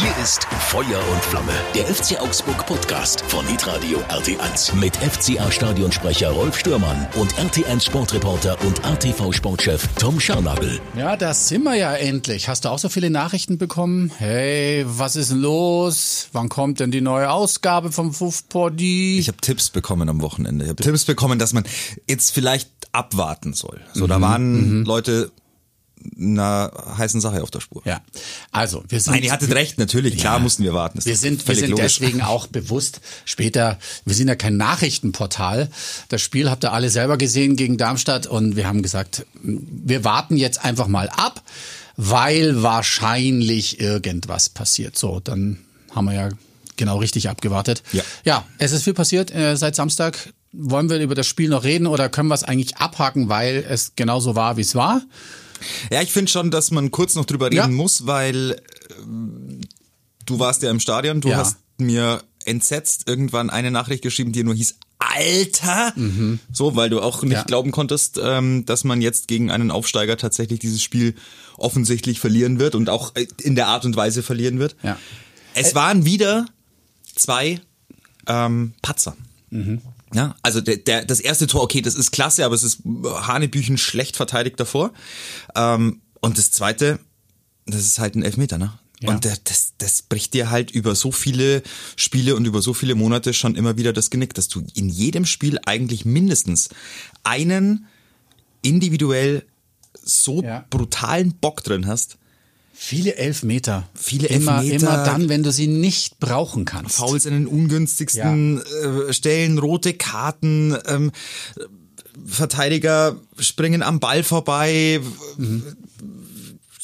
Hier ist Feuer und Flamme, der FC Augsburg Podcast von Hitradio RT1 mit FCA Stadionsprecher Rolf Stürmann und RT1 Sportreporter und ATV Sportchef Tom Scharnagel. Ja, da sind wir ja endlich. Hast du auch so viele Nachrichten bekommen? Hey, was ist denn los? Wann kommt denn die neue Ausgabe vom Fuffpoddy? Ich habe Tipps bekommen am Wochenende. Ich habe Tipps bekommen, dass man jetzt vielleicht abwarten soll. So, da waren Leute einer heißen Sache auf der Spur. Ja, also wir sind. Nein, ihr hattet recht, natürlich. Klar Ja. mussten wir warten. Das Wir sind, wir sind logisch. deswegen auch bewusst später, wir sind ja kein Nachrichtenportal. Das Spiel habt ihr alle selber gesehen gegen Darmstadt und wir haben gesagt, wir warten jetzt einfach mal ab, weil wahrscheinlich irgendwas passiert. So, dann haben wir ja genau richtig abgewartet. Ja. Ja, es ist viel passiert äh, seit Samstag. Wollen wir über das Spiel noch reden oder können wir es eigentlich abhaken, weil es genauso war, wie es war? Ja, ich finde schon, dass man kurz noch drüber reden Ja. muss, weil ähm, du warst ja im Stadion, du Ja. hast mir entsetzt irgendwann eine Nachricht geschrieben, die nur hieß Alter, so, weil du auch nicht Mhm. Ja. glauben konntest, ähm, dass man jetzt gegen einen Aufsteiger tatsächlich dieses Spiel offensichtlich verlieren wird und auch äh, in der Art und Weise verlieren wird. Ja. Es waren wieder zwei ähm, Patzer. Ja, also der, der, das erste Tor, okay, das ist klasse, aber es ist Hanebüchen schlecht verteidigt davor. Ähm, und das zweite, das ist halt ein Elfmeter, ne? Ja. Und der, das, das bricht dir halt über so viele Spiele und über so viele Monate schon immer wieder das Genick, dass du in jedem Spiel eigentlich mindestens einen individuell so Ja. brutalen Bock drin hast. Viele Elfmeter. Viele immer, Elfmeter. Immer dann, wenn du sie nicht brauchen kannst. Fouls in den ungünstigsten äh, Stellen, rote Karten, ähm, Verteidiger springen am Ball vorbei,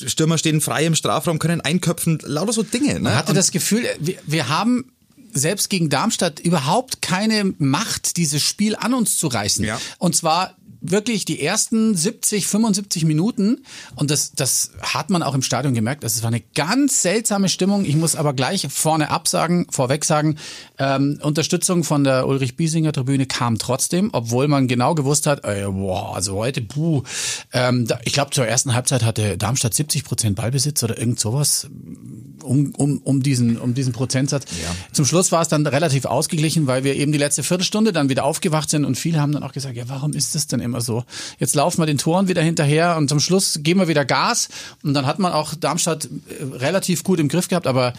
Stürmer stehen frei im Strafraum, können einköpfen, lauter so Dinge. Ne? Man hatte Und- das Gefühl, wir, wir haben selbst gegen Darmstadt überhaupt keine Macht, dieses Spiel an uns zu reißen. Ja. Und zwar wirklich die ersten 70, 75 Minuten. Und das, das hat man auch im Stadion gemerkt. Es war eine ganz seltsame Stimmung. Ich muss aber gleich vorne absagen, vorweg sagen, ähm, Unterstützung von der Ulrich-Biesinger Tribüne kam trotzdem, obwohl man genau gewusst hat, ey, boah, also heute, puh. Ähm, da, ich glaube, zur ersten Halbzeit hatte Darmstadt 70 Prozent Ballbesitz oder irgend sowas um, um, um, diesen, um diesen Prozentsatz. Zum Schluss war es dann relativ ausgeglichen, weil wir eben die letzte Viertelstunde dann wieder aufgewacht sind und viele haben dann auch gesagt, ja, warum ist das denn immer so? Jetzt laufen wir den Toren wieder hinterher und zum Schluss geben wir wieder Gas und dann hat man auch Darmstadt äh, relativ gut im Griff gehabt, aber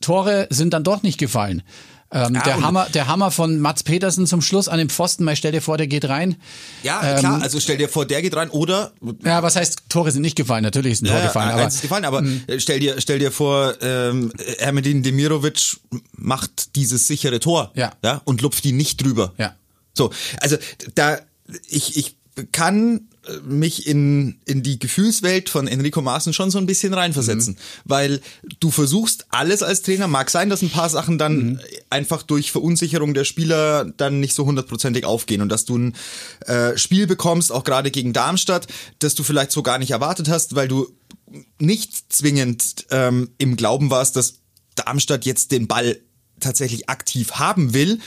Tore sind dann doch nicht gefallen. Ähm, Ja, der, Hammer, der Hammer von Mats Petersen zum Schluss an dem Pfosten, mal stell dir vor, der geht rein. ja, klar, also stell dir vor, der geht rein oder Ja, was heißt, Tore sind nicht gefallen? Natürlich ist ein Tor Ja, gefallen, aber eins ist gefallen, aber äh, stell dir, stell dir vor, ähm, Ermedin Demirovic macht dieses sichere Tor, Ja. ja, und lupft ihn nicht drüber. Ja. So, also da, ich, ich kann mich in, in die Gefühlswelt von Enrico Maaßen schon so ein bisschen reinversetzen, weil du versuchst alles als Trainer, mag sein, dass ein paar Sachen dann einfach durch Verunsicherung der Spieler dann nicht so hundertprozentig aufgehen und dass du ein äh, Spiel bekommst, auch gerade gegen Darmstadt, das du vielleicht so gar nicht erwartet hast, weil du nicht zwingend ähm, im Glauben warst, dass Darmstadt jetzt den Ball tatsächlich aktiv haben will,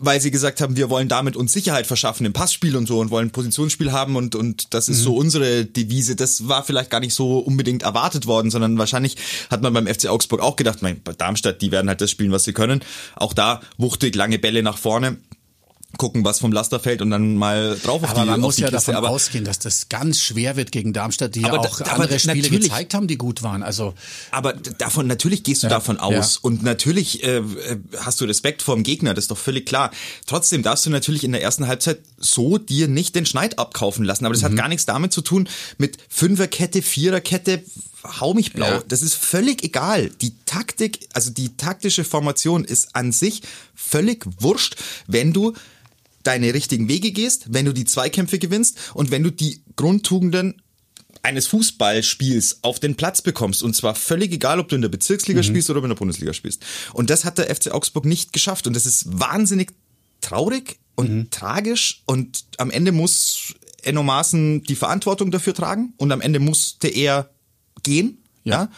weil sie gesagt haben, wir wollen damit uns Sicherheit verschaffen im Passspiel und so und wollen Positionsspiel haben und, und das ist so unsere Devise. Das war vielleicht gar nicht so unbedingt erwartet worden, sondern wahrscheinlich hat man beim FC Augsburg auch gedacht, mein, bei Darmstadt, die werden halt das spielen, was sie können. Auch da wuchtig, lange Bälle nach vorne. Gucken, was vom Laster fällt und dann mal drauf auf Aber die man muss die ja Kiste. davon aber, ausgehen, dass das ganz schwer wird gegen Darmstadt, die ja da- auch aber andere Spiele gezeigt haben, die gut waren. Also Aber davon, natürlich gehst du davon aus ja. und natürlich äh, äh, hast du Respekt vor dem Gegner, das ist doch völlig klar. Trotzdem darfst du natürlich in der ersten Halbzeit so dir nicht den Schneid abkaufen lassen. Aber das Mhm. hat gar nichts damit zu tun mit Fünferkette, Viererkette, hau mich blau. Ja. Das ist völlig egal. Die Taktik, also die taktische Formation ist an sich völlig wurscht, wenn du deine richtigen Wege gehst, wenn du die Zweikämpfe gewinnst und wenn du die Grundtugenden eines Fußballspiels auf den Platz bekommst. Und zwar völlig egal, ob du in der Bezirksliga spielst oder ob du in der Bundesliga spielst. Und das hat der FC Augsburg nicht geschafft. Und das ist wahnsinnig traurig und tragisch. Und am Ende muss Enno Maaßen die Verantwortung dafür tragen. Und am Ende musste er gehen. Ja.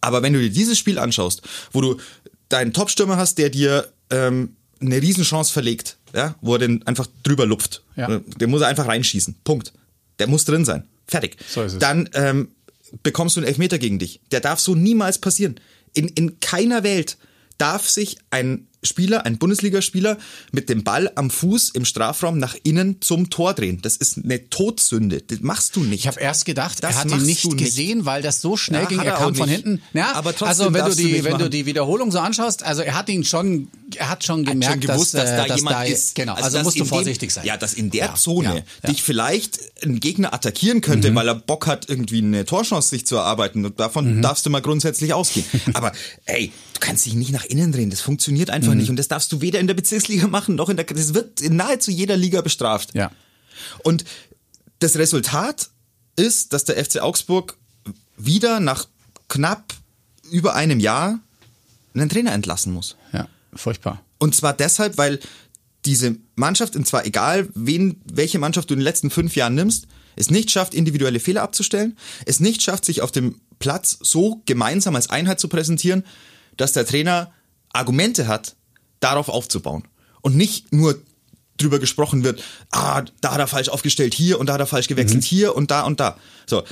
Aber wenn du dir dieses Spiel anschaust, wo du deinen Topstürmer hast, der dir ähm, eine Riesenchance verlegt, ja, wo er den einfach drüber lupft. Ja. Der muss er einfach reinschießen. Punkt. Der muss drin sein. Fertig. So ist es. Dann ähm, bekommst du einen Elfmeter gegen dich. Der darf so niemals passieren. in, in keiner Welt darf sich ein Spieler, ein Bundesligaspieler mit dem Ball am Fuß im Strafraum nach innen zum Tor drehen. Das ist eine Todsünde. Das machst du nicht. Ich habe erst gedacht, Das er hat ihn nicht du nicht. gesehen, weil das so schnell Ja, ging. hat Er er kam von hinten. Ja, Aber trotzdem also wenn du du die, nicht wenn du machen. die Wiederholung so anschaust, also er hat ihn schon, er hat schon Hat gemerkt, schon gewusst, dass, äh, da jemand ist. Genau, also, dass musst du in dem- vorsichtig sein. Ja, dass in der Ja, Zone ja. Mhm. dich vielleicht ein Gegner attackieren könnte, weil er Bock hat, irgendwie eine Torchance sich zu erarbeiten. Und davon Mhm. darfst du mal grundsätzlich ausgehen. Aber ey, du kannst dich nicht nach innen drehen. Das funktioniert einfach Mhm. nicht. Und das darfst du weder in der Bezirksliga machen, noch in der. Das wird in nahezu jeder Liga bestraft. Ja. Und das Resultat ist, dass der FC Augsburg wieder nach knapp über einem Jahr einen Trainer entlassen muss. ja, furchtbar. Und zwar deshalb, weil diese Mannschaft, und zwar egal, wen, welche Mannschaft du in den letzten fünf Jahren nimmst, es nicht schafft, individuelle Fehler abzustellen, es nicht schafft, sich auf dem Platz so gemeinsam als Einheit zu präsentieren, dass der Trainer Argumente hat, darauf aufzubauen. Und nicht nur drüber gesprochen wird, ah, da hat er falsch aufgestellt hier und da hat er falsch gewechselt hier und da und da. So,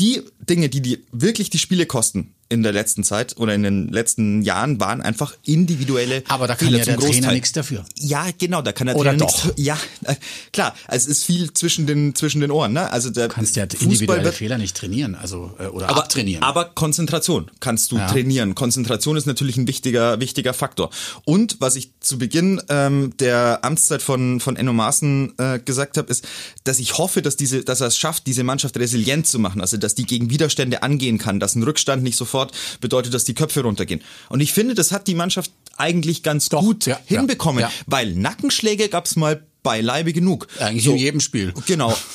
die Dinge, die die wirklich die Spiele kosten in der letzten Zeit oder in den letzten Jahren, waren einfach individuelle Aber da kann Fehler ja der Trainer Großteil. nichts dafür. Ja, genau, da kann der Oder Trainer doch? nichts. Ja, äh, klar, also es ist viel zwischen den zwischen den Ohren, ne? Also der Du kannst ja Fußball individuelle wird Fehler nicht trainieren, also äh, oder aber, abtrainieren. aber Konzentration kannst du Ja. trainieren. Konzentration ist natürlich ein wichtiger, wichtiger Faktor. Und was ich zu Beginn ähm, der Amtszeit von, von Enno Maaßen äh, gesagt habe, ist, dass ich hoffe, dass, diese, dass er es schafft, diese Mannschaft resilient zu machen. Also, dass die gegen Widerstände angehen kann, dass ein Rückstand nicht sofort bedeutet, dass die Köpfe runtergehen. Und ich finde, das hat die Mannschaft eigentlich ganz Doch, gut ja, ja, hinbekommen, ja. weil Nackenschläge gab's mal beileibe genug. Eigentlich in jedem Spiel. Genau.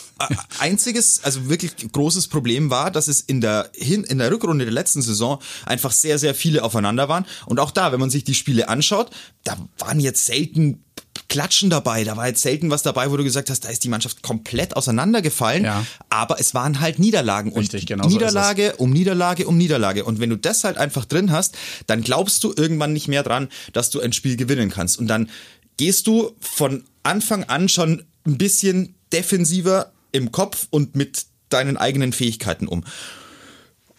Einziges, also wirklich großes Problem war, dass es in der, hin, in der Rückrunde der letzten Saison einfach sehr, sehr viele aufeinander waren. Und auch da, wenn man sich die Spiele anschaut, da waren jetzt selten Klatschen dabei, da war jetzt selten was dabei, wo du gesagt hast, da ist die Mannschaft komplett auseinandergefallen. Ja. Aber es waren halt Niederlagen. Richtig, und genau so ist Niederlage um Niederlage um Niederlage. Und wenn du das halt einfach drin hast, dann glaubst du irgendwann nicht mehr dran, dass du ein Spiel gewinnen kannst. Und dann gehst du von Anfang an schon ein bisschen defensiver im Kopf und mit deinen eigenen Fähigkeiten um.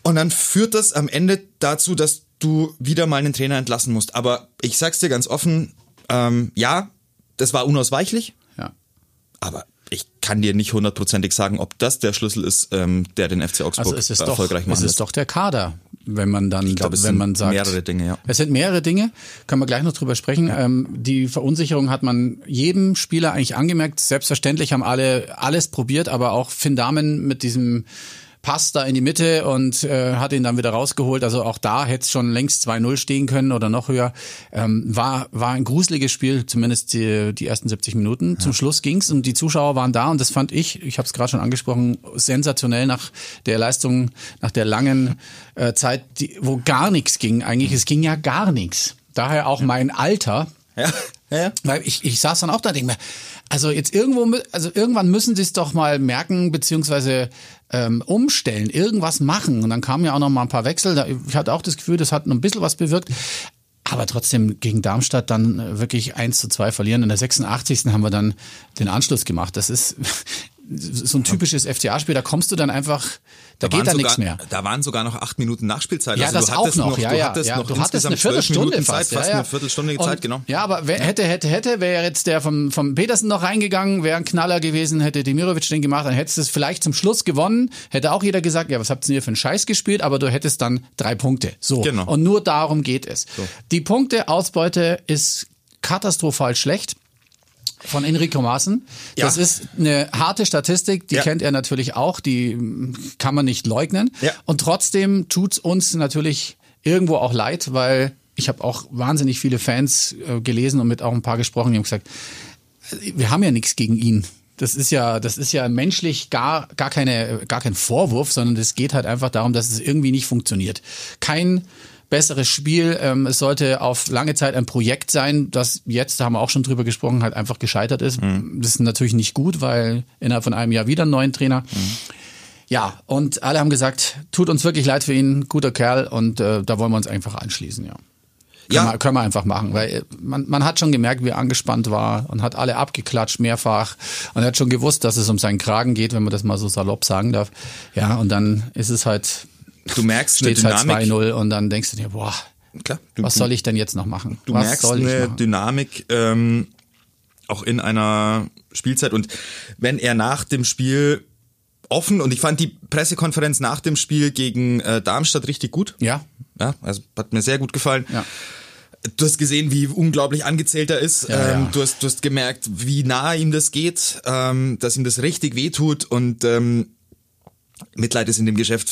Und dann führt das am Ende dazu, dass du wieder mal einen Trainer entlassen musst. Aber ich sag's dir ganz offen, ähm, ja, das war unausweichlich, ja. aber ich kann dir nicht hundertprozentig sagen, ob das der Schlüssel ist, ähm, der den FC Augsburg Also es ist doch, erfolgreich es ist doch der Kader, wenn man dann, glaube, es wenn sind man sagt, mehrere Dinge, ja. Es sind mehrere Dinge, können wir gleich noch drüber sprechen. Ähm, die Verunsicherung hat man jedem Spieler eigentlich angemerkt. Selbstverständlich haben alle alles probiert, aber auch Finn Dahmen mit diesem Pass da in die Mitte und äh, hat ihn dann wieder rausgeholt. Also auch da hätte es schon längst 2-0 stehen können oder noch höher. Ähm, war, war ein gruseliges Spiel, zumindest die, die ersten 70 Minuten. Zum Schluss ging's und die Zuschauer waren da und das fand ich, ich habe es gerade schon angesprochen, sensationell nach der Leistung, nach der langen äh, Zeit, die, wo gar nichts ging eigentlich. Es ging ja gar nichts. Daher auch mein Alter, Ja, ja, ja. weil ich, ich saß dann auch da und denke mir, also jetzt irgendwo, also irgendwann müssen sie es doch mal merken, beziehungsweise ähm, umstellen, irgendwas machen. Und dann kamen ja auch noch mal ein paar Wechsel. Ich hatte auch das Gefühl, das hat noch ein bisschen was bewirkt. Aber trotzdem gegen Darmstadt dann äh, wirklich 1 zu 2 verlieren. In der 86. haben wir dann den Anschluss gemacht. Das ist so ein typisches FCA-Spiel. Da kommst du dann einfach, da, geht waren dann nichts mehr. Da waren sogar noch acht Minuten Nachspielzeit. Ja, also das du auch hattest noch, ja, du ja. hattest ja. noch du hattest eine Viertelstunde Minuten fast. Zeit, fast ja, ja. eine Viertelstunde Und, Zeit, genau. Ja, aber wer, hätte, hätte, hätte, wäre jetzt der vom, vom Petersen noch reingegangen, wäre ein Knaller gewesen, hätte Demirovic den gemacht, dann hättest du es vielleicht zum Schluss gewonnen, hätte auch jeder gesagt, ja, was habt ihr hier für einen Scheiß gespielt, aber du hättest dann drei Punkte. So. Genau. Und nur darum geht es. Die Punkteausbeute ist katastrophal schlecht von Enrico Maaßen. Das Ja. ist eine harte Statistik, die Ja. kennt er natürlich auch, die kann man nicht leugnen. Ja. Und trotzdem tut's uns natürlich irgendwo auch leid, weil ich habe auch wahnsinnig viele Fans äh, gelesen und mit auch ein paar gesprochen, die haben gesagt, wir haben ja nichts gegen ihn. Das ist ja, das ist ja menschlich gar, gar keine, gar kein Vorwurf, sondern es geht halt einfach darum, dass es irgendwie nicht funktioniert. Kein besseres Spiel. Ähm, es sollte auf lange Zeit ein Projekt sein, das jetzt, da haben wir auch schon drüber gesprochen, halt einfach gescheitert ist. Das ist natürlich nicht gut, weil innerhalb von einem Jahr wieder einen neuen Trainer. Ja, und alle haben gesagt, tut uns wirklich leid für ihn, guter Kerl und äh, da wollen wir uns einfach anschließen, ja. Können, Ja. wir, können wir einfach machen, weil äh, man, man hat schon gemerkt, wie er angespannt war und hat alle abgeklatscht mehrfach und er hat schon gewusst, dass es um seinen Kragen geht, wenn man das mal so salopp sagen darf. Ja, und dann ist es halt du merkst steht eine halt Dynamik. 2-0 und dann denkst du dir, boah, Klar, du, was soll ich denn jetzt noch machen? du was merkst eine? Dynamik ähm, auch in einer Spielzeit und wenn er nach dem Spiel offen und ich fand die Pressekonferenz nach dem Spiel gegen äh, Darmstadt richtig gut. Ja, Ja, also hat mir sehr gut gefallen. Ja. Du hast gesehen, wie unglaublich angezählt er ist. Ja, ähm, ja. Du, hast, du hast gemerkt, wie nah ihm das geht, ähm, dass ihm das richtig wehtut und ähm, Mitleid ist in dem Geschäft,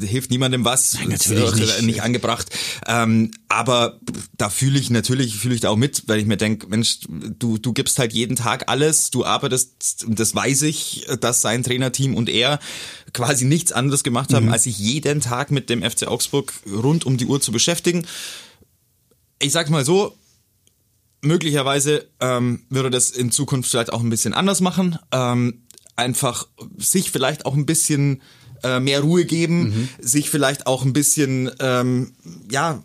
hilft niemandem was, Nein, natürlich nicht. nicht angebracht. Ähm, aber da fühle ich natürlich, fühle ich da auch mit, weil ich mir denke, Mensch, du, du gibst halt jeden Tag alles, du arbeitest, und das weiß ich, dass sein Trainerteam und er quasi nichts anderes gemacht haben, als sich jeden Tag mit dem FC Augsburg rund um die Uhr zu beschäftigen. Ich sag's mal so, möglicherweise ähm, würde das in Zukunft vielleicht auch ein bisschen anders machen. Ähm, einfach sich vielleicht auch ein bisschen äh, mehr Ruhe geben, sich vielleicht auch ein bisschen ähm, ja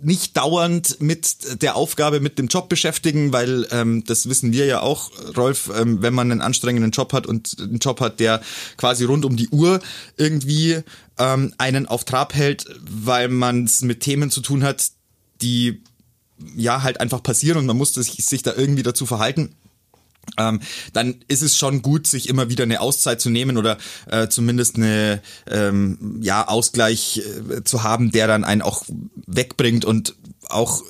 nicht dauernd mit der Aufgabe, mit dem Job beschäftigen, weil ähm, das wissen wir ja auch, Rolf, ähm, wenn man einen anstrengenden Job hat und einen Job hat, der quasi rund um die Uhr irgendwie ähm, einen auf Trab hält, weil man es mit Themen zu tun hat, die ja halt einfach passieren und man muss sich, sich da irgendwie dazu verhalten. Ähm, dann ist es schon gut, sich immer wieder eine Auszeit zu nehmen oder äh, zumindest eine ähm, ja Ausgleich äh, zu haben, der dann einen auch wegbringt und auch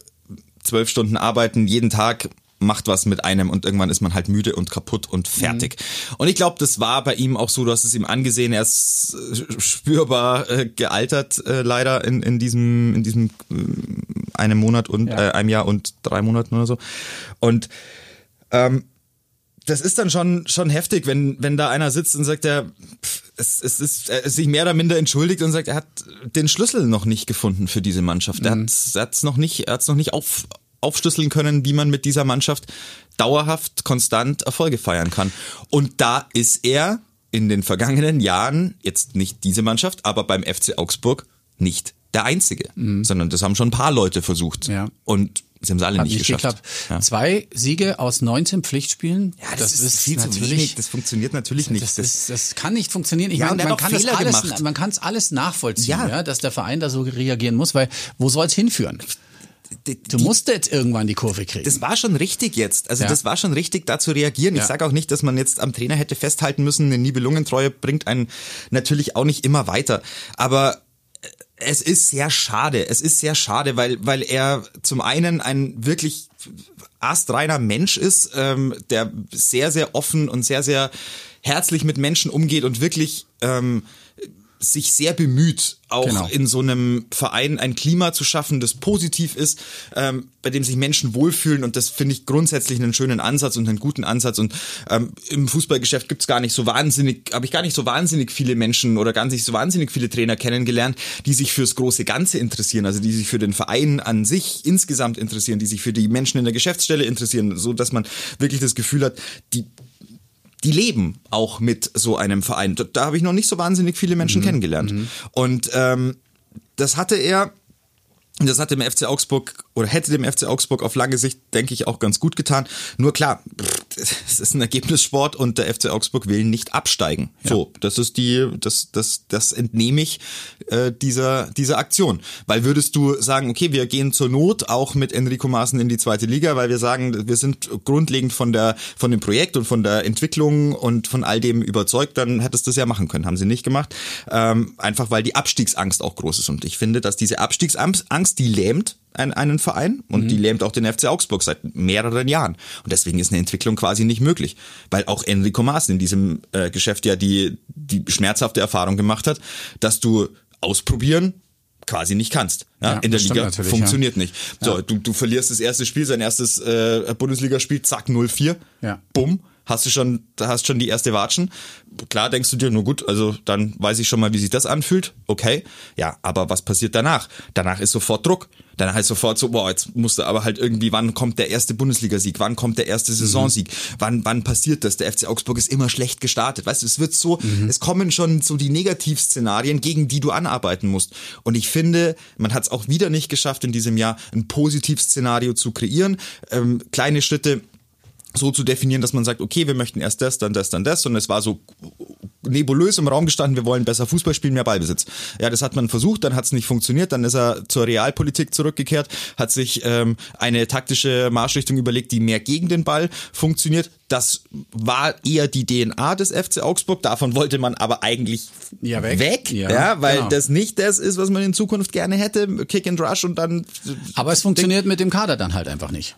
zwölf Stunden arbeiten jeden Tag macht was mit einem und irgendwann ist man halt müde und kaputt und fertig. Und ich glaube, das war bei ihm auch so, du hast es ihm angesehen, er ist äh, spürbar äh, gealtert äh, leider in, in diesem in diesem äh, einem Monat und Ja. äh, einem Jahr und drei Monaten oder so. Und ähm, das ist dann schon schon heftig, wenn wenn da einer sitzt und sagt, er pff, es, es ist er ist sich mehr oder minder entschuldigt und sagt, er hat den Schlüssel noch nicht gefunden für diese Mannschaft. Er hat er hat's noch nicht er hat's noch nicht auf aufschlüsseln können, wie man mit dieser Mannschaft dauerhaft konstant Erfolge feiern kann. Und da ist er in den vergangenen Jahren jetzt nicht diese Mannschaft, aber beim FC Augsburg nicht der einzige, sondern das haben schon ein paar Leute versucht Ja. und sie haben es alle hat nicht, nicht geschafft. Ja. Zwei Siege aus 19 Pflichtspielen. Ja, das, ist, viel zu wenig. Das funktioniert natürlich nicht. Das, ist, das kann nicht funktionieren. Ich Ja, meine, man kann, das Fehler alles, gemacht. man kann es alles nachvollziehen, Ja. ja. dass der Verein da so reagieren muss, weil wo soll es hinführen? Die- Du musst jetzt irgendwann die Kurve kriegen. Das war schon richtig jetzt. Also Ja. das war schon richtig, da zu reagieren. Ich Ja. sage auch nicht, dass man jetzt am Trainer hätte festhalten müssen. Eine Nibelungentreue bringt einen natürlich auch nicht immer weiter. Aber es ist sehr schade. Es ist sehr schade, weil, weil er zum einen ein wirklich astreiner Mensch ist, ähm, der sehr, sehr offen und sehr, sehr herzlich mit Menschen umgeht und wirklich ähm, sich sehr bemüht, auch Genau. in so einem Verein ein Klima zu schaffen, das positiv ist, ähm, bei dem sich Menschen wohlfühlen. Und das finde ich grundsätzlich einen schönen Ansatz und einen guten Ansatz. Und ähm, im Fußballgeschäft gibt's gar nicht so wahnsinnig, habe ich gar nicht so wahnsinnig viele Menschen oder gar nicht so wahnsinnig viele Trainer kennengelernt, die sich fürs große Ganze interessieren, also die sich für den Verein an sich insgesamt interessieren, die sich für die Menschen in der Geschäftsstelle interessieren, so dass man wirklich das Gefühl hat, die die leben auch mit so einem Verein. Da, da habe ich noch nicht so wahnsinnig viele Menschen kennengelernt. Und ähm, das hatte er, das hat dem FC Augsburg oder hätte dem FC Augsburg auf lange Sicht, denke ich, auch ganz gut getan. Nur klar, es ist ein Ergebnissport und der FC Augsburg will nicht absteigen. So, das ist die, das, das, das entnehme ich äh, dieser, dieser Aktion. Weil würdest du sagen, okay, wir gehen zur Not auch mit Enrico Maaßen in die zweite Liga, weil wir sagen, wir sind grundlegend von der, von dem Projekt und von der Entwicklung und von all dem überzeugt, dann hättest du das ja machen können. Haben sie nicht gemacht. Ähm, einfach weil die Abstiegsangst auch groß ist. Und ich finde, dass diese Abstiegsangst, die lähmt ein, einen Verein und die lähmt auch den FC Augsburg seit mehreren Jahren. Und deswegen ist eine Entwicklung quasi nicht möglich. Weil auch Enrico Maaßen in diesem äh, Geschäft ja die, die schmerzhafte Erfahrung gemacht hat, dass du ausprobieren quasi nicht kannst. Ja, Ja, in der Liga funktioniert nicht. So, du, du verlierst das erste Spiel, sein erstes äh, Bundesligaspiel, zack, 0-4. Ja. Bumm, hast du schon, hast schon die erste Watschen. Klar denkst du dir, nur gut, also dann weiß ich schon mal, wie sich das anfühlt. Okay. Ja, aber was passiert danach? Danach ist sofort Druck. Danach ist sofort so, boah, jetzt musst du aber halt irgendwie, wann kommt der erste Bundesligasieg? Wann kommt der erste Saisonsieg? Wann, wann passiert das? Der FC Augsburg ist immer schlecht gestartet. Weißt du, es wird so, es kommen schon so die Negativszenarien, gegen die du anarbeiten musst. Und ich finde, man hat es auch wieder nicht geschafft, in diesem Jahr ein Positivszenario zu kreieren. Ähm, kleine Schritte so zu definieren, dass man sagt, okay, wir möchten erst das, dann das, dann das. Und es war so nebulös im Raum gestanden, wir wollen besser Fußball spielen, mehr Ballbesitz. Ja, das hat man versucht, dann hat es nicht funktioniert, dann ist er zur Realpolitik zurückgekehrt, hat sich ähm, eine taktische Marschrichtung überlegt, die mehr gegen den Ball funktioniert. Das war eher die DNA des FC Augsburg. Davon wollte man aber eigentlich Ja, weg. weg Ja, ja, weil genau. das nicht das ist, was man in Zukunft gerne hätte. Kick and Rush und dann Aber es funktioniert mit dem Kader dann halt einfach nicht.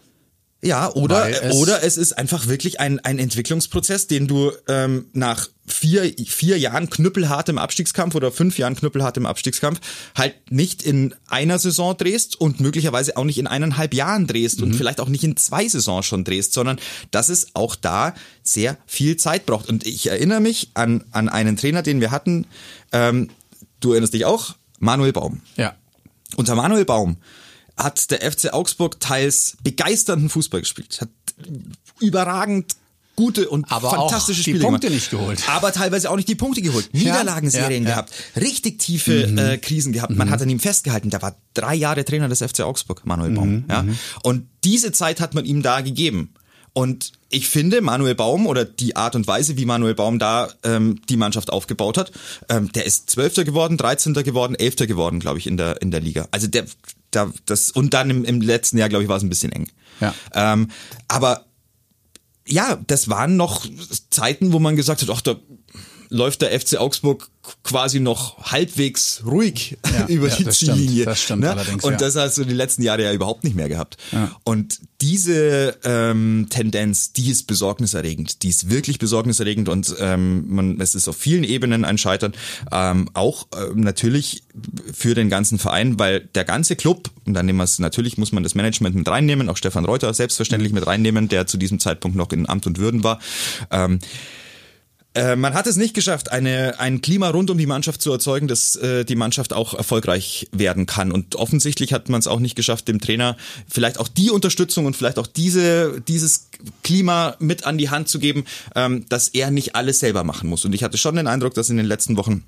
Ja, oder, es- oder es ist einfach wirklich ein, ein Entwicklungsprozess, den du ähm, nach vier, vier Jahren knüppelhartem Abstiegskampf oder fünf Jahren knüppelhartem Abstiegskampf halt nicht in einer Saison drehst und möglicherweise auch nicht in eineinhalb Jahren drehst Mhm. und vielleicht auch nicht in zwei Saisons schon drehst, sondern dass es auch da sehr viel Zeit braucht. Und ich erinnere mich an, an einen Trainer, den wir hatten, ähm, du erinnerst dich auch, Manuel Baum. Ja. Unter Manuel Baum hat der FC Augsburg teils begeisternden Fußball gespielt, hat überragend gute und Aber auch fantastische die Spiele Punkte gemacht. nicht geholt. Aber teilweise auch nicht die Punkte geholt. Niederlagenserien ja, ja. gehabt, richtig tiefe äh, Krisen gehabt. Man hat an ihm festgehalten. Der war drei Jahre Trainer des FC Augsburg, Manuel Baum. ja. Und diese Zeit hat man ihm da gegeben. Und ich finde, Manuel Baum oder die Art und Weise, wie Manuel Baum da ähm, die Mannschaft aufgebaut hat, ähm, der ist Zwölfter geworden, 13. geworden, Elfter geworden, glaube ich, in der, in der Liga. Also der, da, das, und dann im, im letzten Jahr, glaube ich, war es ein bisschen eng. Ja. Ähm, aber ja, das waren noch Zeiten, wo man gesagt hat, ach, da läuft der FC Augsburg quasi noch halbwegs ruhig Ja, über ja, die Ziellinie. das stimmt ne? allerdings, Und ja. das hast du die letzten Jahre ja überhaupt nicht mehr gehabt. Und diese ähm, Tendenz, die ist besorgniserregend. Die ist wirklich besorgniserregend und ähm, man, es ist auf vielen Ebenen ein Scheitern. Ähm, auch ähm, natürlich für den ganzen Verein, weil der ganze Club, und dann nehmen wir es, natürlich muss man das Management mit reinnehmen, auch Stefan Reuter selbstverständlich mit reinnehmen, der zu diesem Zeitpunkt noch in Amt und Würden war. Ähm, äh, man hat es nicht geschafft, eine, ein Klima rund um die Mannschaft zu erzeugen, dass äh, die Mannschaft auch erfolgreich werden kann. Und offensichtlich hat man es auch nicht geschafft, dem Trainer vielleicht auch die Unterstützung und vielleicht auch diese, dieses Klima mit an die Hand zu geben, ähm, dass er nicht alles selber machen muss. Und ich hatte schon den Eindruck, dass in den letzten Wochen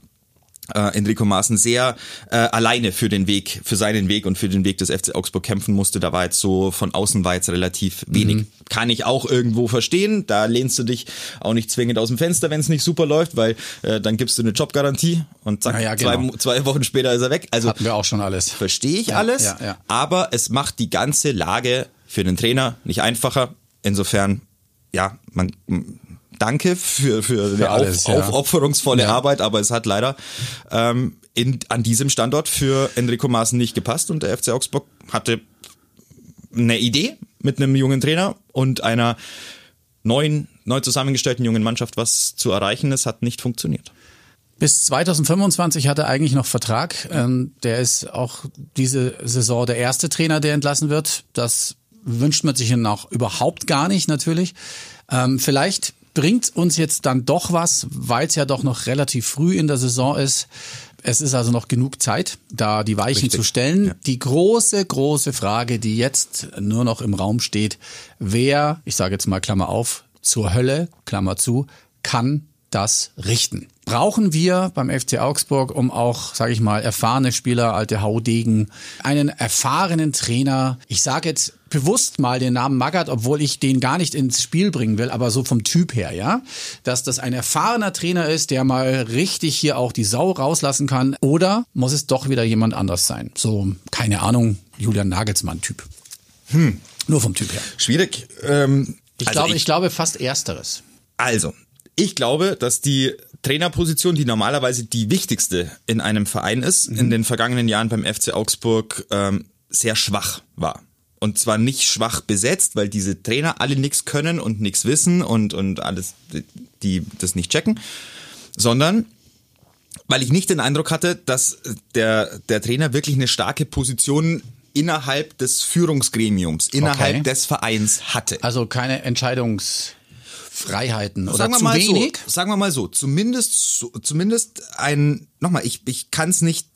äh, Enrico Maaßen sehr äh, alleine für den Weg, für seinen Weg und für den Weg des FC Augsburg kämpfen musste. Da war jetzt so von außen war jetzt relativ wenig. Kann ich auch irgendwo verstehen. Da lehnst du dich auch nicht zwingend aus dem Fenster, wenn es nicht super läuft, weil äh, dann gibst du eine Jobgarantie und zack, ja, zwei, genau. zwei Wochen später ist er weg. Also Hatten wir auch schon alles. verstehe ich Ja, alles, aber es macht die ganze Lage für den Trainer nicht einfacher. Insofern, ja, man danke für, für, eine alles, auf, ja. aufopferungsvolle Ja. Arbeit, aber es hat leider ähm, in, an diesem Standort für Enrico Maaßen nicht gepasst und der FC Augsburg hatte eine Idee mit einem jungen Trainer und einer neuen, neu zusammengestellten jungen Mannschaft was zu erreichen. Es hat nicht funktioniert. Bis 2025 hat er eigentlich noch Vertrag. Ähm, der ist auch diese Saison der erste Trainer, der entlassen wird. Das wünscht man sich ihn auch überhaupt gar nicht, natürlich. Ähm, vielleicht bringt uns jetzt dann doch was, weil es ja doch noch relativ früh in der Saison ist. Es ist also noch genug Zeit, da die Weichen Richtig. zu stellen. Ja. Die große, große Frage, die jetzt nur noch im Raum steht, wer, ich sage jetzt mal Klammer auf, zur Hölle, Klammer zu, kann das richten? Brauchen wir beim FC Augsburg, um auch, sage ich mal, erfahrene Spieler, alte Haudegen, einen erfahrenen Trainer, ich sage jetzt bewusst mal den Namen Magath, obwohl ich den gar nicht ins Spiel bringen will, aber so vom Typ her, ja, dass das ein erfahrener Trainer ist, der mal richtig hier auch die Sau rauslassen kann, oder muss es doch wieder jemand anders sein? So, keine Ahnung, Julian Nagelsmann-Typ. Nur vom Typ her. Schwierig. Ähm, Ich, also glaube, ich, glaube fast ersteres. Also, ich glaube, dass die Trainerposition, die normalerweise die wichtigste in einem Verein ist, in den vergangenen Jahren beim FC Augsburg ähm, sehr schwach war. Und zwar nicht schwach besetzt, weil diese Trainer alle nichts können und nichts wissen und, und alles, die das nicht checken, sondern weil ich nicht den Eindruck hatte, dass der, der Trainer wirklich eine starke Position innerhalb des Führungsgremiums, innerhalb Okay. des Vereins hatte. Also keine Entscheidungsfreiheiten oder sagen wir zu mal wenig. so, sagen wir mal so, zumindest so, zumindest ein nochmal, ich ich kann es nicht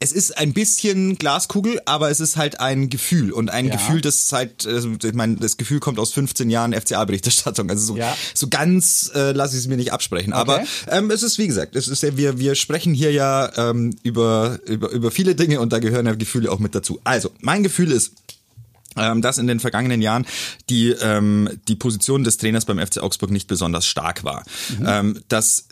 es ist ein bisschen Glaskugel, aber es ist halt ein Gefühl und ein Ja. Gefühl, das halt, also ich meine, das Gefühl kommt aus 15 Jahren FCA-Berichterstattung. Also so, Ja. so ganz äh, lasse ich es mir nicht absprechen. Aber ähm, es ist wie gesagt, es ist ja, wir wir sprechen hier ja ähm, über über über viele Dinge und da gehören ja Gefühle auch mit dazu. Also mein Gefühl ist, ähm, dass in den vergangenen Jahren die, ähm, die Position des Trainers beim FC Augsburg nicht besonders stark war. Mhm. Ähm, dass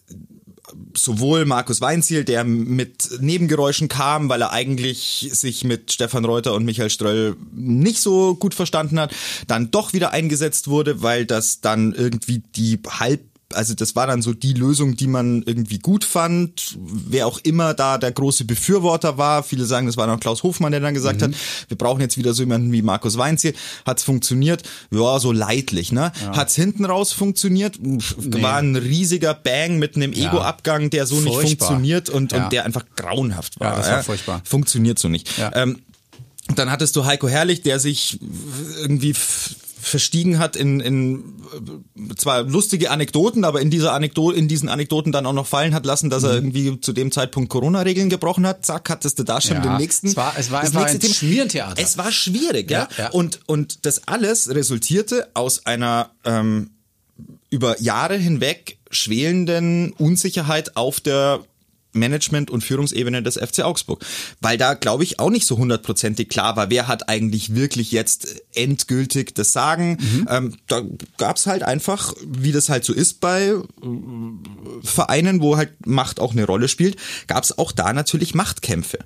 sowohl Markus Weinziel, der mit Nebengeräuschen kam, weil er eigentlich sich mit Stefan Reuter und Michael Ströll nicht so gut verstanden hat, dann doch wieder eingesetzt wurde, weil das dann irgendwie die halb also das war dann so die Lösung, die man irgendwie gut fand. Wer auch immer da der große Befürworter war, viele sagen, das war noch Klaus Hofmann, der dann gesagt mhm. hat, wir brauchen jetzt wieder so jemanden wie Markus Weinziel. Hat's funktioniert? Ja, so leidlich, ne? Ja. Hat's hinten raus funktioniert? Nee. War ein riesiger Bang mit einem ja. Ego-Abgang, der so furchtbar. nicht funktioniert und, ja. und der einfach grauenhaft war. Ja, das war furchtbar. Funktioniert so nicht. Ähm, dann hattest du Heiko Herrlich, der sich irgendwie verstiegen hat in, in zwar lustige Anekdoten, aber in dieser Anekdote, in diesen Anekdoten dann auch noch fallen hat lassen, dass er mhm. irgendwie zu dem Zeitpunkt Corona-Regeln gebrochen hat. Zack, hattest du da schon ja, den nächsten. Es war, es war einfach ein Thema. Schmierentheater. Es war schwierig, ja. ja, ja. Und, und das alles resultierte aus einer ähm, über Jahre hinweg schwelenden Unsicherheit auf der Management- und Führungsebene des FC Augsburg. Weil da, glaube ich, auch nicht so hundertprozentig klar war, wer hat eigentlich wirklich jetzt endgültig das Sagen. Mhm. Ähm, da gab's halt einfach, wie das halt so ist bei äh, Vereinen, wo halt Macht auch eine Rolle spielt, gab's auch da natürlich Machtkämpfe.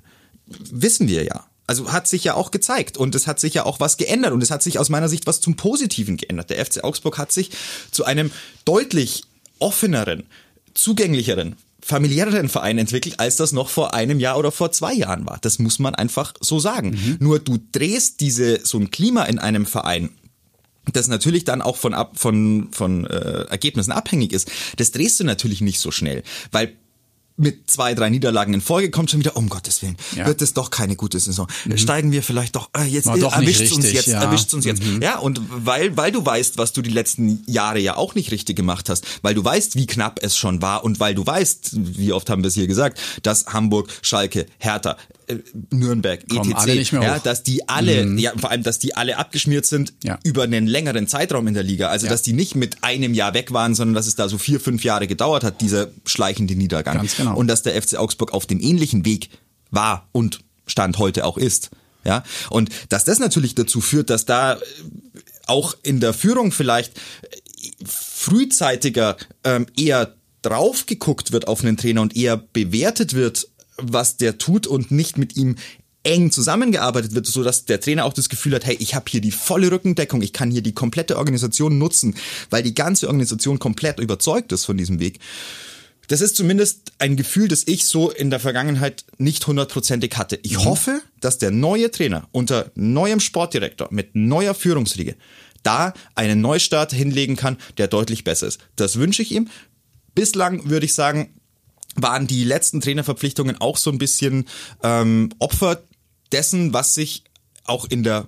Wissen wir ja. Also hat sich ja auch gezeigt und es hat sich ja auch was geändert und es hat sich aus meiner Sicht was zum Positiven geändert. Der FC Augsburg hat sich zu einem deutlich offeneren, zugänglicheren, familiäreren Verein entwickelt, als das noch vor einem Jahr oder vor zwei Jahren war. Das muss man einfach so sagen. Mhm. Nur du drehst diese so ein Klima in einem Verein das natürlich dann auch von ab von von äh, Ergebnissen abhängig ist. Das drehst du natürlich nicht so schnell, weil mit zwei, drei Niederlagen in Folge kommt schon wieder, um Gottes Willen, ja. wird es doch keine gute Saison. Mhm. Steigen wir vielleicht doch, äh, jetzt äh, erwischt uns jetzt, ja. erwischt uns jetzt. Mhm. Ja, und weil, weil du weißt, was du die letzten Jahre ja auch nicht richtig gemacht hast, weil du weißt, wie knapp es schon war und weil du weißt, wie oft haben wir es hier gesagt, dass Hamburg, Schalke, Hertha, äh, Nürnberg, Kommen etc. Ja, dass die alle, mhm. ja, vor allem, dass die alle abgeschmiert sind ja. über einen längeren Zeitraum in der Liga. Also, ja. dass die nicht mit einem Jahr weg waren, sondern dass es da so vier, fünf Jahre gedauert hat, dieser schleichende Niedergang. Ganz genau. Und dass der FC Augsburg auf dem ähnlichen Weg war und Stand heute auch ist. Ja, und dass das natürlich dazu führt, dass da auch in der Führung vielleicht frühzeitiger ähm, eher drauf geguckt wird auf einen Trainer und eher bewertet wird was der tut und nicht mit ihm eng zusammengearbeitet wird, so dass der Trainer auch das Gefühl hat, hey, ich habe hier die volle Rückendeckung, ich kann hier die komplette Organisation nutzen, weil die ganze Organisation komplett überzeugt ist von diesem Weg. Das ist zumindest ein Gefühl, das ich so in der Vergangenheit nicht hundertprozentig hatte. Ich mhm. hoffe, dass der neue Trainer unter neuem Sportdirektor mit neuer Führungsriege da einen Neustart hinlegen kann, der deutlich besser ist. Das wünsche ich ihm. Bislang würde ich sagen, waren die letzten Trainerverpflichtungen auch so ein bisschen ähm, Opfer dessen, was sich auch in der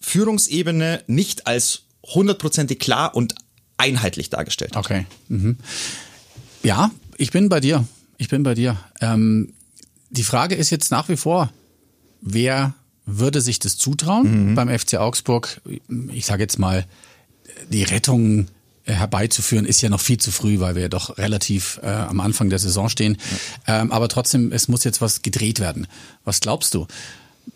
Führungsebene nicht als hundertprozentig klar und einheitlich dargestellt hat. Okay. Mhm. Ja, ich bin bei dir. Ich bin bei dir. Ähm, die Frage ist jetzt nach wie vor, wer würde sich das zutrauen mhm. beim FC Augsburg? Ich sage jetzt mal, die Rettung äh, herbeizuführen, ist ja noch viel zu früh, weil wir ja doch relativ äh, am Anfang der Saison stehen. Ja. Ähm, aber trotzdem, es muss jetzt was gedreht werden. Was glaubst du?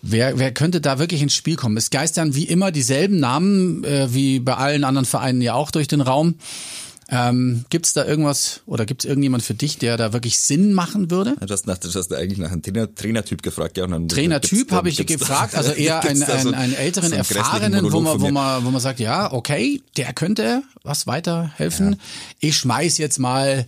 Wer, wer könnte da wirklich ins Spiel kommen? Es geistern wie immer dieselben Namen, äh, wie bei allen anderen Vereinen ja auch durch den Raum. Ähm, gibt es da irgendwas oder gibt es irgendjemand für dich, der da wirklich Sinn machen würde? Du hast, nach, du hast eigentlich nach einem Trainer, Trainertyp gefragt. Ja, Trainertyp habe ich gefragt, also eher einen, einen, einen älteren, so einen erfahrenen, wo man, wo, man, wo man sagt, ja, okay, der könnte was weiterhelfen. Ja. Ich schmeiß jetzt mal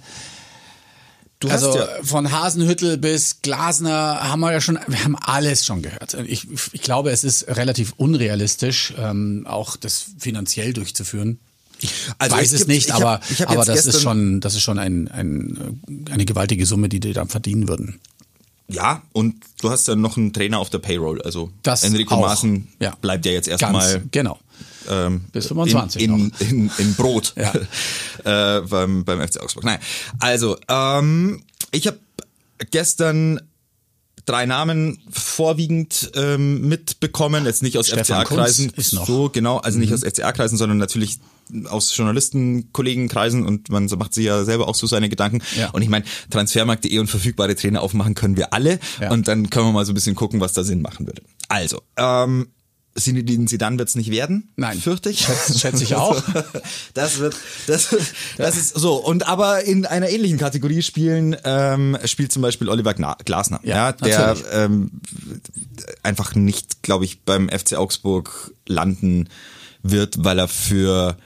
Du also ja von Hasenhüttel bis Glasner haben wir ja schon, wir haben alles schon gehört. Ich, ich glaube, es ist relativ unrealistisch, ähm, auch das finanziell durchzuführen. Ich also weiß es, nicht, aber, hab, hab aber das ist schon, das ist schon ein, ein, eine gewaltige Summe, die die dann verdienen würden. Ja, und du hast ja noch einen Trainer auf der Payroll. Also das Enrico auch. Maaßen ja. bleibt ja jetzt erstmal. Genau. Ähm, Bis 25 in, in, in, in Brot ja. äh, beim, beim FC Augsburg. Nein, also ähm, ich habe gestern drei Namen vorwiegend ähm, mitbekommen, jetzt nicht aus FCA-Kreisen, so genau, also nicht mhm. aus FCA-Kreisen, sondern natürlich aus Journalistenkollegenkreisen und man macht sich ja selber auch so seine Gedanken. Ja. Und ich meine, transfermarkt.de und verfügbare Trainer aufmachen können wir alle ja. und dann können wir mal so ein bisschen gucken, was da Sinn machen würde. Also, ähm, Sinidin Sidan wird es nicht werden. Nein. Fürchte ich. Schätze, schätze ich auch. Das wird, das, das ist so. Und aber in einer ähnlichen Kategorie spielen, ähm, spielt zum Beispiel Oliver Glasner, ja, Ja, der natürlich. ähm, einfach nicht, glaube ich, beim FC Augsburg landen wird, weil er für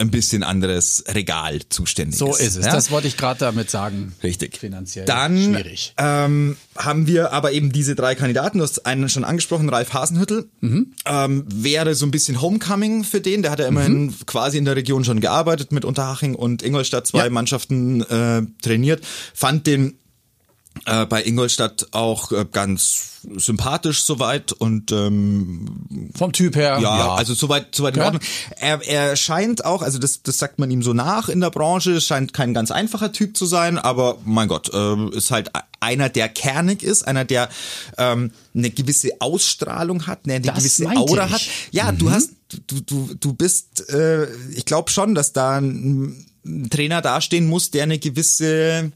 ein bisschen anderes Regal zuständig So ist. ist es. Ja? Das wollte ich gerade damit sagen. Richtig. Finanziell Dann schwierig. Ähm, haben wir aber eben diese drei Kandidaten. Du hast einen schon angesprochen, Ralf Hasenhüttel. Mhm. Ähm, wäre so ein bisschen Homecoming für den. Der hat ja immerhin quasi in der Region schon gearbeitet, mit Unterhaching und Ingolstadt zwei Ja. Mannschaften äh, trainiert. Fand den äh, bei Ingolstadt auch äh, ganz sympathisch soweit und ähm, Vom Typ her. ja, also soweit, soweit in Ja. Ordnung. Er, er scheint auch, also das, das sagt man ihm so nach in der Branche, scheint kein ganz einfacher Typ zu sein, aber mein Gott, äh, ist halt einer, der kernig ist, einer, der ähm, eine gewisse Ausstrahlung hat, eine, eine Das gewisse Aura ich. hat. Ja, du hast, du, du, du bist, äh, ich glaube schon, dass da ein, ein Trainer dastehen muss, der eine gewisse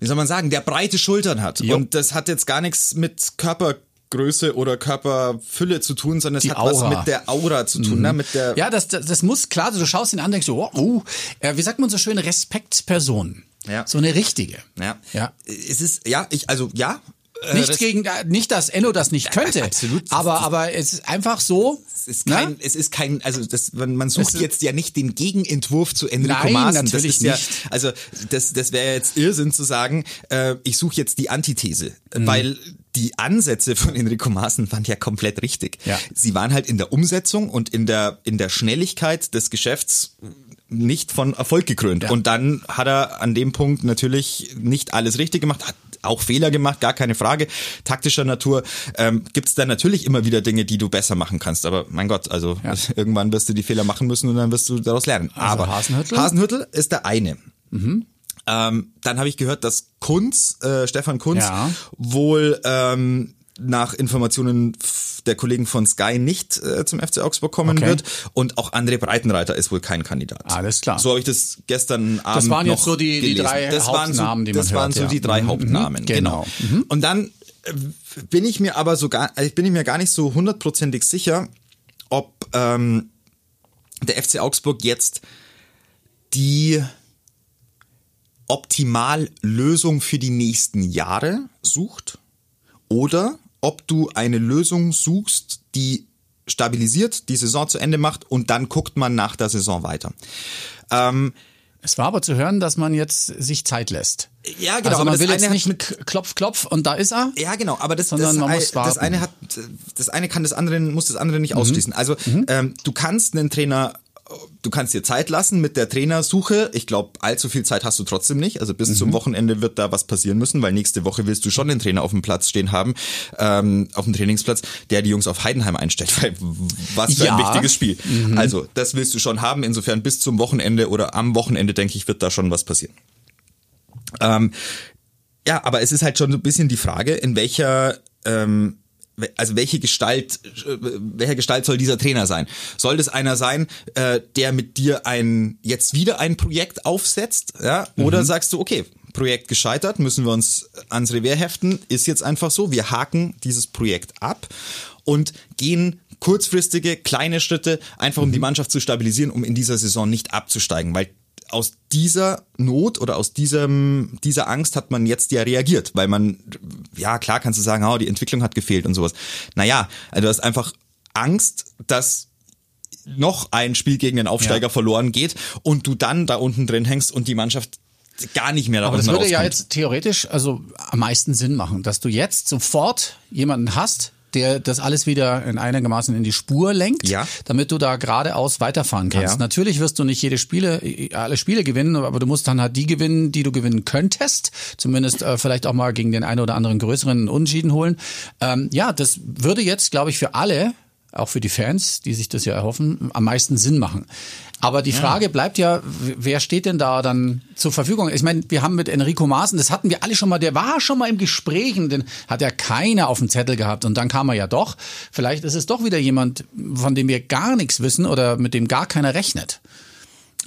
wie soll man sagen, der breite Schultern hat. Jo. Und das hat jetzt gar nichts mit Körpergröße oder Körperfülle zu tun, sondern es Die hat was Aura. mit der Aura zu tun, ne? mit der Ja, das, das, das muss klar, du schaust ihn an, denkst du, oh, oh äh, wie sagt man so schön, Respektsperson. Ja. So eine richtige. ja. Ja. Es ist ja, ich also ja, äh, Nichts Res- gegen, nicht, dass Enno das nicht könnte. absolut. Aber, aber es ist einfach so. es ist ne? kein, es ist kein, also das, man, man sucht Es jetzt ja nicht den Gegenentwurf zu Enrico Nein, Maaßen. Das natürlich ist ja, nicht. also das, das wäre jetzt Irrsinn zu sagen, äh, ich suche jetzt die Antithese, Mhm. weil die Ansätze von Enrico Maaßen waren ja komplett richtig. Ja. Sie waren halt in der Umsetzung und in der in der Schnelligkeit des Geschäfts nicht von Erfolg gekrönt. Ja. Und dann hat er an dem Punkt natürlich nicht alles richtig gemacht, hat auch Fehler gemacht, gar keine Frage. Taktischer Natur ähm, gibt es dann natürlich immer wieder Dinge, die du besser machen kannst. Aber mein Gott, also Ja. irgendwann wirst du die Fehler machen müssen und dann wirst du daraus lernen. Also Aber Hasenhüttl? Mhm. Hasenhüttl ist der eine. Ähm, dann habe ich gehört, dass Kunz, äh, Stefan Kunz, Ja. wohl ähm, nach Informationen der Kollegen von Sky nicht äh, zum FC Augsburg kommen Okay. wird. Und auch André Breitenreiter ist wohl kein Kandidat. Alles klar. So habe ich das gestern Abend waren noch jetzt so die- die drei das waren so, Hauptnamen, die man Das waren hört, so ja. die drei Mhm, Hauptnamen, mhm, genau. genau. Und dann äh, bin ich mir aber so gar, äh, bin ich mir gar nicht so hundertprozentig sicher, ob ähm, der FC Augsburg jetzt die Optimallösung für die nächsten Jahre sucht oder ob du eine Lösung suchst, die stabilisiert, die Saison zu Ende macht und dann guckt man nach der Saison weiter. Ähm, Es war aber zu hören, dass man jetzt sich Zeit lässt. Ja, genau, Also aber man das will jetzt nicht mit- klopf, klopf und da ist er. Ja, genau, aber das, Sondern das, man muss das eine hat, das eine kann das andere, muss das andere nicht ausschließen. Also ähm, du kannst einen Trainer, du kannst dir Zeit lassen mit der Trainersuche. Ich glaube, allzu viel Zeit hast du trotzdem nicht. Also bis zum Wochenende wird da was passieren müssen, weil nächste Woche willst du schon den Trainer auf dem Platz stehen haben, ähm, auf dem Trainingsplatz, der die Jungs auf Heidenheim einstellt. Weil was für ein Ja. wichtiges Spiel. Also das willst du schon haben. Insofern bis zum Wochenende oder am Wochenende denke ich wird da schon was passieren. Ähm, ja, aber es ist halt schon so ein bisschen die Frage, in welcher, ähm, also welche Gestalt, welcher Gestalt soll dieser Trainer sein? Soll das einer sein, äh, der mit dir ein jetzt wieder ein Projekt aufsetzt, ja? Oder sagst du, okay, Projekt gescheitert, müssen wir uns ans Revier heften, ist jetzt einfach so, wir haken dieses Projekt ab und gehen kurzfristige, kleine Schritte, einfach um die Mannschaft zu stabilisieren, um in dieser Saison nicht abzusteigen, weil aus dieser Not oder aus diesem, dieser Angst hat man jetzt ja reagiert, weil man, ja klar kannst du sagen, oh, die Entwicklung hat gefehlt und sowas. Naja, also du hast einfach Angst, dass noch ein Spiel gegen den Aufsteiger Ja. verloren geht und du dann da unten drin hängst und die Mannschaft gar nicht mehr da Aber das würde ja rauskommt. jetzt theoretisch also am meisten Sinn machen, dass du jetzt sofort jemanden hast, der das alles wieder in einigermaßen in die Spur lenkt, Ja. damit du da geradeaus weiterfahren kannst. Ja. Natürlich wirst du nicht jede Spiele, alle Spiele gewinnen, aber du musst dann halt die gewinnen, die du gewinnen könntest. Zumindest äh, vielleicht auch mal gegen den einen oder anderen größeren Unschieden holen. Ähm, ja, das würde jetzt, glaube ich, für alle auch für die Fans, die sich das ja erhoffen, am meisten Sinn machen. Aber die Frage bleibt ja, wer steht denn da dann zur Verfügung? Ich meine, wir haben mit Enrico Maaßen, das hatten wir alle schon mal, der war schon mal im Gespräch und den hat ja keiner auf dem Zettel gehabt und dann kam er ja doch. Vielleicht ist es doch wieder jemand, von dem wir gar nichts wissen oder mit dem gar keiner rechnet.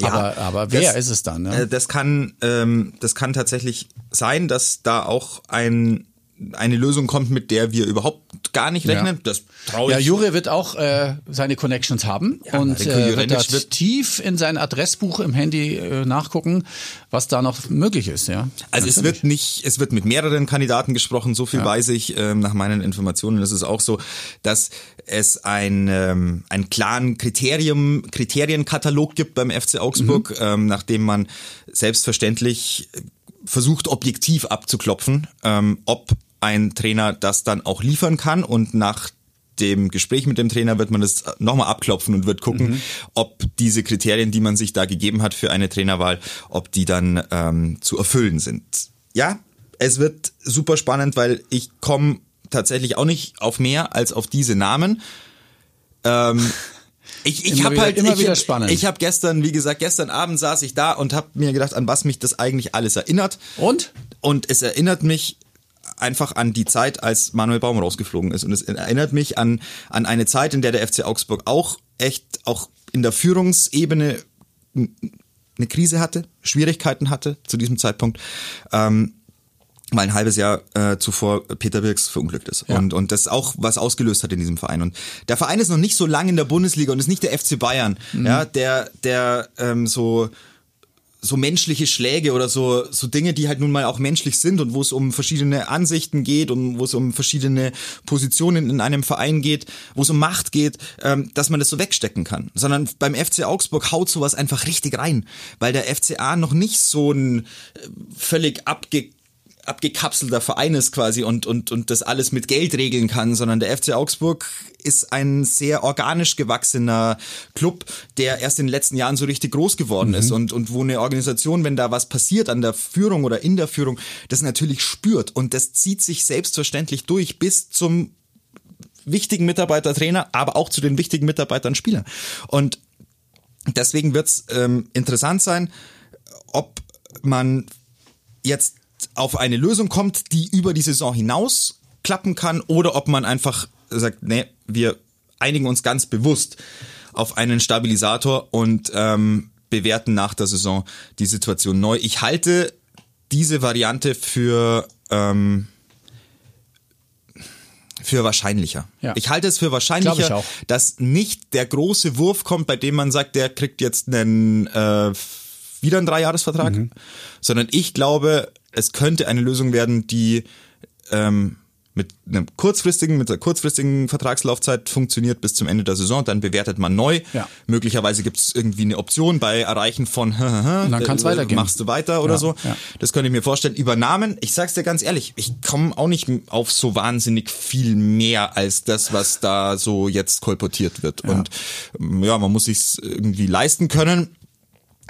aber, aber wer das- ist es dann? Äh, Ne? Das kann, ähm, das kann tatsächlich sein, dass da auch ein, eine Lösung kommt, mit der wir überhaupt gar nicht rechnen. Ja. Das traue Ja, ich. Jure wird auch äh, seine Connections haben Ja, und äh, wird da wird- tief in sein Adressbuch im Handy äh, nachgucken, was da noch möglich ist. Ja. Also es wird nicht, es wird mit mehreren Kandidaten gesprochen, so viel weiß ich ähm, nach meinen Informationen. ist Es auch so, dass es ein, ähm, einen klaren Kriterium, Kriterienkatalog gibt beim FC Augsburg, ähm, nachdem man selbstverständlich versucht, objektiv abzuklopfen, ähm, ob ein Trainer das dann auch liefern kann und nach dem Gespräch mit dem Trainer wird man das nochmal abklopfen und wird gucken, ob diese Kriterien, die man sich da gegeben hat für eine Trainerwahl, ob die dann ähm, zu erfüllen sind. Ja, es wird super spannend, weil ich komme tatsächlich auch nicht auf mehr als auf diese Namen. Ähm, ich ich habe halt immer ich, wieder spannend. Ich habe gestern, wie gesagt, gestern Abend saß ich da und habe mir gedacht, an was mich das eigentlich alles erinnert. Und? Und es erinnert mich einfach an die Zeit, als Manuel Baum rausgeflogen ist. Und es erinnert mich an, an eine Zeit, in der der FC Augsburg auch echt, auch in der Führungsebene eine Krise hatte, Schwierigkeiten hatte zu diesem Zeitpunkt. Ähm, weil ein halbes Jahr äh, zuvor Peter Birks verunglückt ist Ja. und und das auch was ausgelöst hat in diesem Verein und der Verein ist noch nicht so lange in der Bundesliga und ist nicht der FC Bayern, ja, der der ähm, so so menschliche Schläge oder so so Dinge, die halt nun mal auch menschlich sind und wo es um verschiedene Ansichten geht und wo es um verschiedene Positionen in einem Verein geht, wo es um Macht geht, ähm, dass man das so wegstecken kann. Sondern beim FC Augsburg haut sowas einfach richtig rein, weil der FCA noch nicht so ein äh, völlig abge abgekapselter Verein ist quasi und, und, und das alles mit Geld regeln kann, sondern der FC Augsburg ist ein sehr organisch gewachsener Club, der erst in den letzten Jahren so richtig groß geworden ist und, und wo eine Organisation, wenn da was passiert an der Führung oder in der Führung, das natürlich spürt und das zieht sich selbstverständlich durch bis zum wichtigen Mitarbeiter Trainer, aber auch zu den wichtigen Mitarbeitern Spieler. Und deswegen wird's ähm, interessant sein, ob man jetzt auf eine Lösung kommt, die über die Saison hinaus klappen kann oder ob man einfach sagt, nee, wir einigen uns ganz bewusst auf einen Stabilisator und ähm, bewerten nach der Saison die Situation neu. Ich halte diese Variante für ähm, für wahrscheinlicher. Ja. Ich halte es für wahrscheinlicher, dass nicht der große Wurf kommt, bei dem man sagt, der kriegt jetzt einen äh, wieder einen Dreijahresvertrag, Mhm. sondern ich glaube, es könnte eine Lösung werden, die ähm, mit einem kurzfristigen, mit einer kurzfristigen Vertragslaufzeit funktioniert bis zum Ende der Saison. Dann bewertet man neu. Ja. Möglicherweise gibt es irgendwie eine Option bei Erreichen von Und dann kann's äh, weitergehen. Machst du weiter oder Ja, so. ja. Das könnte ich mir vorstellen. Über Namen, ich sag's dir ganz ehrlich, ich komme auch nicht auf so wahnsinnig viel mehr als das, was da so jetzt kolportiert wird. Und ja, man muss sich's irgendwie leisten können.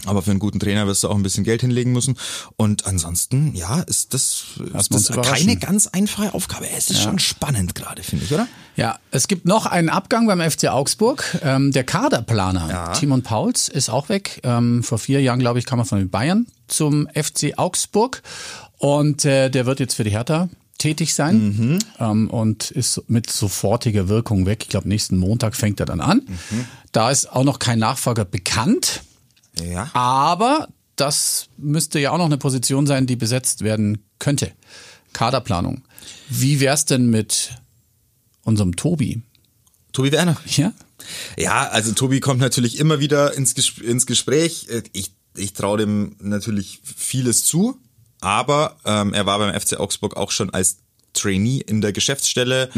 Aber für einen guten Trainer wirst du auch ein bisschen Geld hinlegen müssen. Und ansonsten, ja, ist das, ist das keine ganz einfache Aufgabe. Es ist schon spannend gerade, finde ich, oder? Ja, es gibt noch einen Abgang beim FC Augsburg. Ähm, der Kaderplaner Ja. Timon Pauls ist auch weg. Ähm, vor vier Jahren, glaube ich, kam er von den Bayern zum FC Augsburg. Und äh, der wird jetzt für die Hertha tätig sein ähm, und ist mit sofortiger Wirkung weg. Ich glaube, nächsten Montag fängt er dann an. Da ist auch noch kein Nachfolger bekannt. Ja. Aber das müsste ja auch noch eine Position sein, die besetzt werden könnte. Kaderplanung. Wie wär's denn mit unserem Tobi? Tobi Werner. Ja? Ja, also Tobi kommt natürlich immer wieder ins, Ges ins Gespräch. Äh, Ich, ich traue dem natürlich vieles zu, aber ähm, er war beim FC Augsburg auch schon als Trainee in der Geschäftsstelle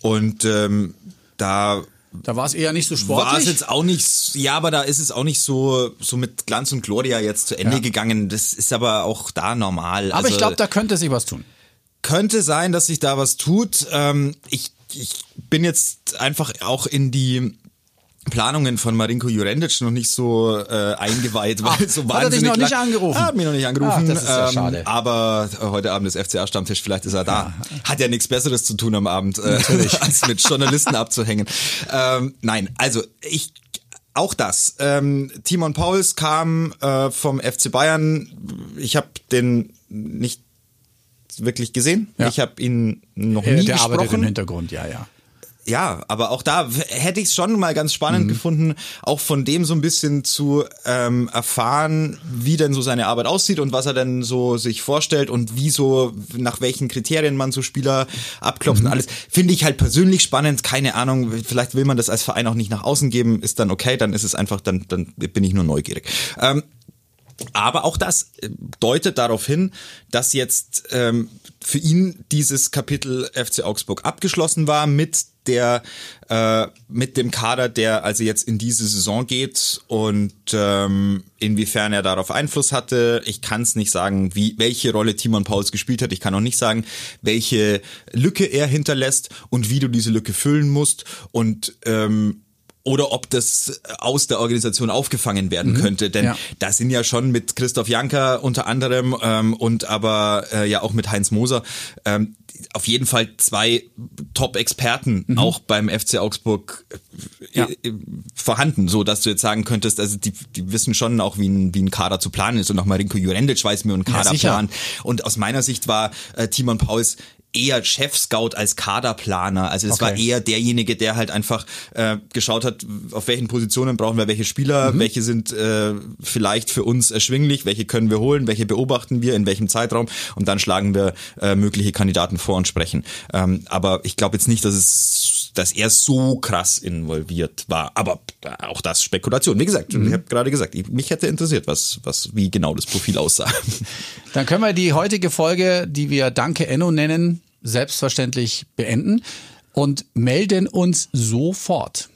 und ähm, da Da war es eher nicht so war es sportlich. jetzt auch nicht, ja, aber da ist es auch nicht so, so mit Glanz und Gloria jetzt zu Ende Ja. gegangen. Das ist aber auch da normal. Aber also, ich glaube, da könnte sich was tun. könnte sein, dass sich da was tut. Ähm, ich, ich bin jetzt einfach auch in die Planungen von Marinko Jurendic noch nicht so äh, eingeweiht, weil Ach, so hat er dich wahnsinnig noch nicht lang- angerufen? Er hat mich noch nicht angerufen. Ach, das ist ja schade. Aber äh, heute Abend ist FCA-Stammtisch, vielleicht ist er da. Hat ja nichts Besseres zu tun am Abend, äh, als mit Journalisten abzuhängen. Ähm, nein, also ich auch das. Ähm, Timon Pauls kam äh, vom FC Bayern. Ich habe den nicht wirklich gesehen. Ja. Ich habe ihn noch Äh, nie der arbeitet im gesprochen. Hintergrund, ja, ja. Ja, aber auch da hätte ich es schon mal ganz spannend mhm. gefunden, auch von dem so ein bisschen zu ähm, erfahren, wie denn so seine Arbeit aussieht und was er denn so sich vorstellt und wie so, nach welchen Kriterien man so Spieler abklopft mhm. und alles. Finde ich halt persönlich spannend, keine Ahnung, vielleicht will man das als Verein auch nicht nach außen geben, ist dann okay, dann ist es einfach, dann, dann bin ich nur neugierig. Ähm, aber auch das äh, deutet darauf hin, dass jetzt ähm, für ihn dieses Kapitel FC Augsburg abgeschlossen war mit der äh, mit dem Kader, der also jetzt in diese Saison geht und ähm, inwiefern er darauf Einfluss hatte. Ich kann es nicht sagen, wie welche Rolle Timon Pauls gespielt hat. Ich kann auch nicht sagen, welche Lücke er hinterlässt und wie du diese Lücke füllen musst und ähm, oder ob das aus der Organisation aufgefangen werden mhm. könnte. Denn ja. da sind ja schon mit Christoph Janker unter anderem ähm, und aber äh, ja auch mit Heinz Moser ähm, auf jeden Fall zwei Top-Experten mhm. auch beim FC Augsburg äh, ja. Äh, vorhanden, so dass du jetzt sagen könntest, also die, die wissen schon auch, wie ein, wie ein Kader zu planen ist und auch Marinko Jurendic weiß mir einen Kaderplan. Ja, und aus meiner Sicht war äh, Timon Pauls eher Chef-Scout als Kaderplaner. Also es okay. war eher derjenige, der halt einfach äh, geschaut hat, auf welchen Positionen brauchen wir welche Spieler, mhm. welche sind äh, vielleicht für uns erschwinglich, welche können wir holen, welche beobachten wir, in welchem Zeitraum und dann schlagen wir äh, mögliche Kandidaten vor und sprechen. Ähm, aber ich glaube jetzt nicht, dass es dass er so krass involviert war. Aber auch das Spekulation. Wie gesagt, mhm. ich habe gerade gesagt, mich hätte interessiert, was, was, wie genau das Profil aussah. Dann können wir die heutige Folge, die wir Danke Enno nennen, selbstverständlich beenden und melden uns sofort.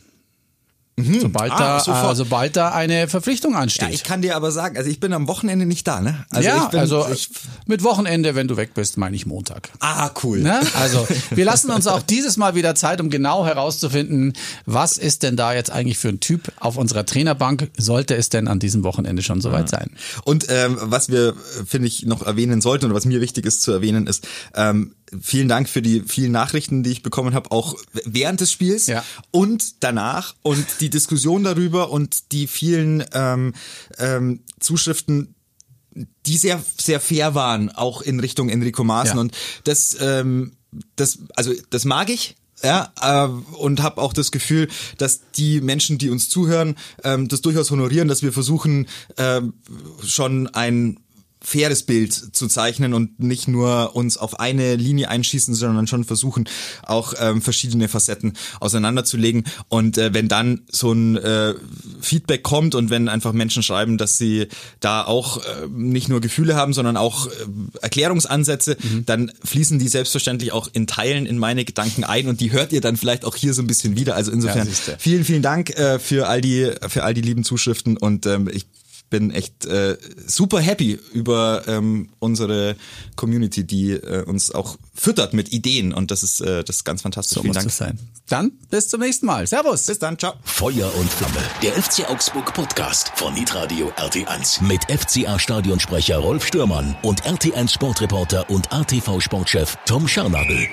Mhm. Sobald, ah, da, äh, sobald da eine Verpflichtung ansteht. Ja, ich kann dir aber sagen, also ich bin am Wochenende nicht da, ne? Also ja, ich bin, also ich, mit Wochenende, wenn du weg bist, meine ich Montag. Ah, cool. Ne? Also wir lassen uns auch dieses Mal wieder Zeit, um genau herauszufinden, was ist denn da jetzt eigentlich für ein Typ auf unserer Trainerbank? Sollte es denn an diesem Wochenende schon soweit ja. sein? Und ähm, was wir, finde ich, noch erwähnen sollten und was mir wichtig ist zu erwähnen, ist, ähm, vielen Dank für die vielen Nachrichten, die ich bekommen habe, auch während des Spiels ja. und danach und die Diskussion darüber und die vielen ähm, ähm, Zuschriften, die sehr sehr fair waren, auch in Richtung Enrico Maaßen ja. und das ähm, das also das mag ich ja, äh, und habe auch das Gefühl, dass die Menschen, die uns zuhören, ähm, das durchaus honorieren, dass wir versuchen, äh, schon ein faires Bild zu zeichnen und nicht nur uns auf eine Linie einschießen, sondern schon versuchen, auch ähm, verschiedene Facetten auseinanderzulegen. Und äh, wenn dann so ein äh, Feedback kommt und wenn einfach Menschen schreiben, dass sie da auch äh, nicht nur Gefühle haben, sondern auch äh, Erklärungsansätze, mhm. dann fließen die selbstverständlich auch in Teilen in meine Gedanken ein und die hört ihr dann vielleicht auch hier so ein bisschen wieder. Also insofern ja, vielen, vielen Dank äh, für all die für all die lieben Zuschriften und ähm, ich bin echt äh, super happy über ähm, unsere Community, die äh, uns auch füttert mit Ideen und das ist äh, das ist ganz fantastisch. So Vielen Dank. sein. Dann bis zum nächsten Mal. Servus. Bis dann. Ciao. Feuer und Flamme. Der FC Augsburg Podcast von Nitradio RT1 mit FCA Stadionsprecher Rolf Stürmann und RT1 Sportreporter und ATV Sportchef Tom Scharnagel.